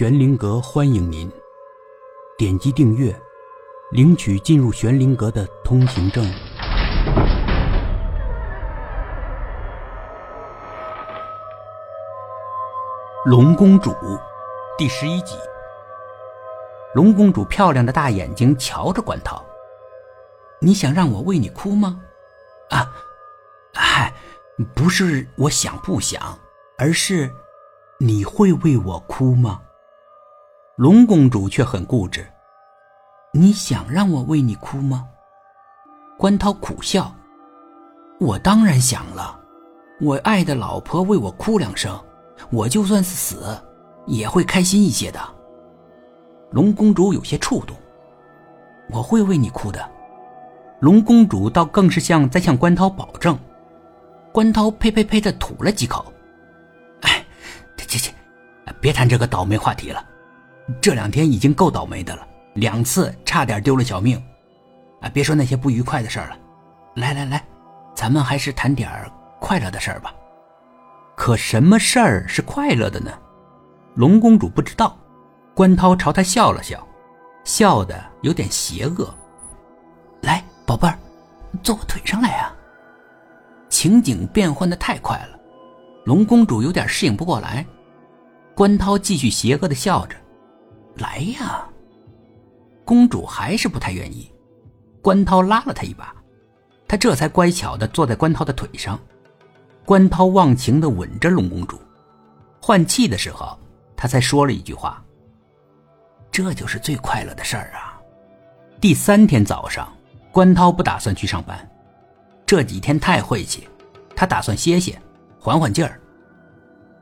玄灵阁欢迎您，点击订阅，领取进入玄灵阁的通行证。龙公主，第十一集。龙公主漂亮的大眼睛瞧着关涛，你想让我为你哭吗？啊，嗨，不是我想不想，而是你会为我哭吗？龙公主却很固执。你想让我为你哭吗？关涛苦笑。我当然想了，我爱的老婆为我哭两声。我就算是死，也会开心一些的。龙公主有些触动，我会为你哭的。龙公主倒更是像在向关涛保证。关涛呸呸呸的吐了几口，哎，这这这，别谈这个倒霉话题了。这两天已经够倒霉的了，两次差点丢了小命。啊，别说那些不愉快的事儿了，来来来，咱们还是谈点快乐的事儿吧。可什么事儿是快乐的呢？龙公主不知道。关涛朝她笑了笑，笑得有点邪恶。来，宝贝儿，坐我腿上来啊！情景变换的太快了，龙公主有点适应不过来。关涛继续邪恶的笑着：“来呀！”公主还是不太愿意。关涛拉了她一把，她这才乖巧的坐在关涛的腿上。关涛忘情的吻着龙公主，换气的时候，他才说了一句话：“这就是最快乐的事儿啊！”第三天早上，关涛不打算去上班，这几天太晦气，他打算歇歇，缓缓劲儿。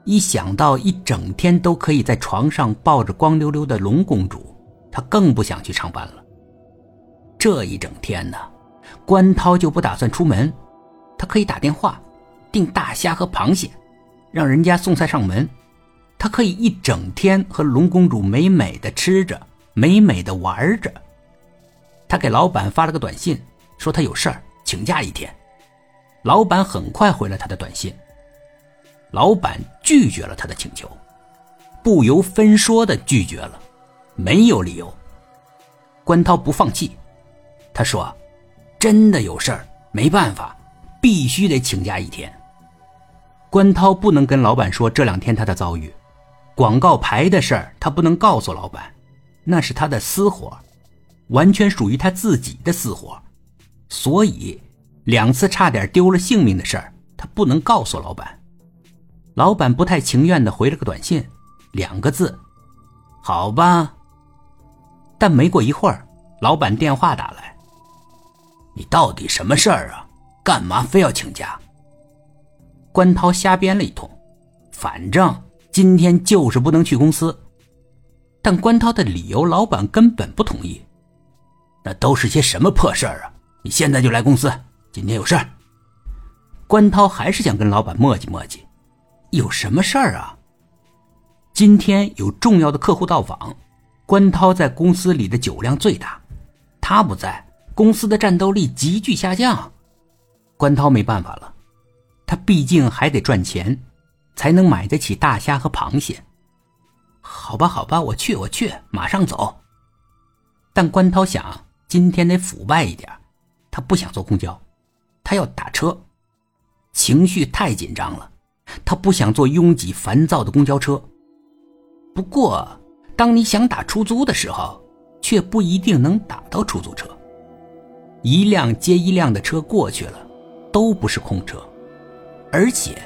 一想到一整天都可以在床上抱着光溜溜的龙公主，他更不想去上班了。这一整天呢，关涛就不打算出门，他可以打电话。订大虾和螃蟹，让人家送菜上门，他可以一整天和龙公主美美的吃着，美美的玩着。他给老板发了个短信，说他有事儿，请假一天。老板很快回了他的短信。老板拒绝了他的请求，不由分说的拒绝了，没有理由。关涛不放弃，他说：“真的有事儿，没办法，必须得请假一天。”关涛不能跟老板说这两天他的遭遇，广告牌的事儿他不能告诉老板，那是他的私活，完全属于他自己的私活，所以两次差点丢了性命的事儿他不能告诉老板。老板不太情愿的回了个短信，两个字：“好吧。”但没过一会儿，老板电话打来：“你到底什么事儿啊？干嘛非要请假？”关涛瞎编了一通，反正今天就是不能去公司。但关涛的理由，老板根本不同意。那都是些什么破事儿啊！你现在就来公司，今天有事儿。关涛还是想跟老板磨叽磨叽，有什么事儿啊？今天有重要的客户到访，关涛在公司里的酒量最大，他不在，公司的战斗力急剧下降。关涛没办法了。他毕竟还得赚钱，才能买得起大虾和螃蟹。好吧，好吧，我去，我去，马上走。但关涛想，今天得腐败一点，他不想坐公交，他要打车。情绪太紧张了，他不想坐拥挤烦躁的公交车。不过，当你想打出租的时候，却不一定能打到出租车。一辆接一辆的车过去了，都不是空车。而且，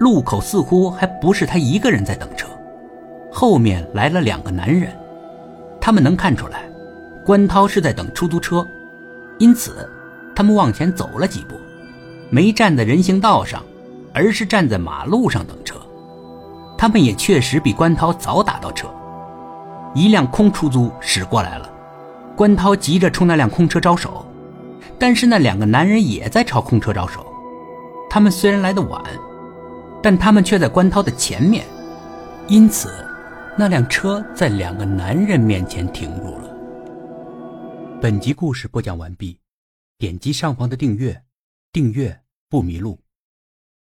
路口似乎还不是他一个人在等车，后面来了两个男人，他们能看出来，关涛是在等出租车，因此，他们往前走了几步，没站在人行道上，而是站在马路上等车。他们也确实比关涛早打到车。一辆空出租驶过来了，关涛急着冲那辆空车招手，但是那两个男人也在朝空车招手。他们虽然来的晚，但他们却在关涛的前面，因此，那辆车在两个男人面前停住了。本集故事播讲完毕，点击上方的订阅，订阅不迷路。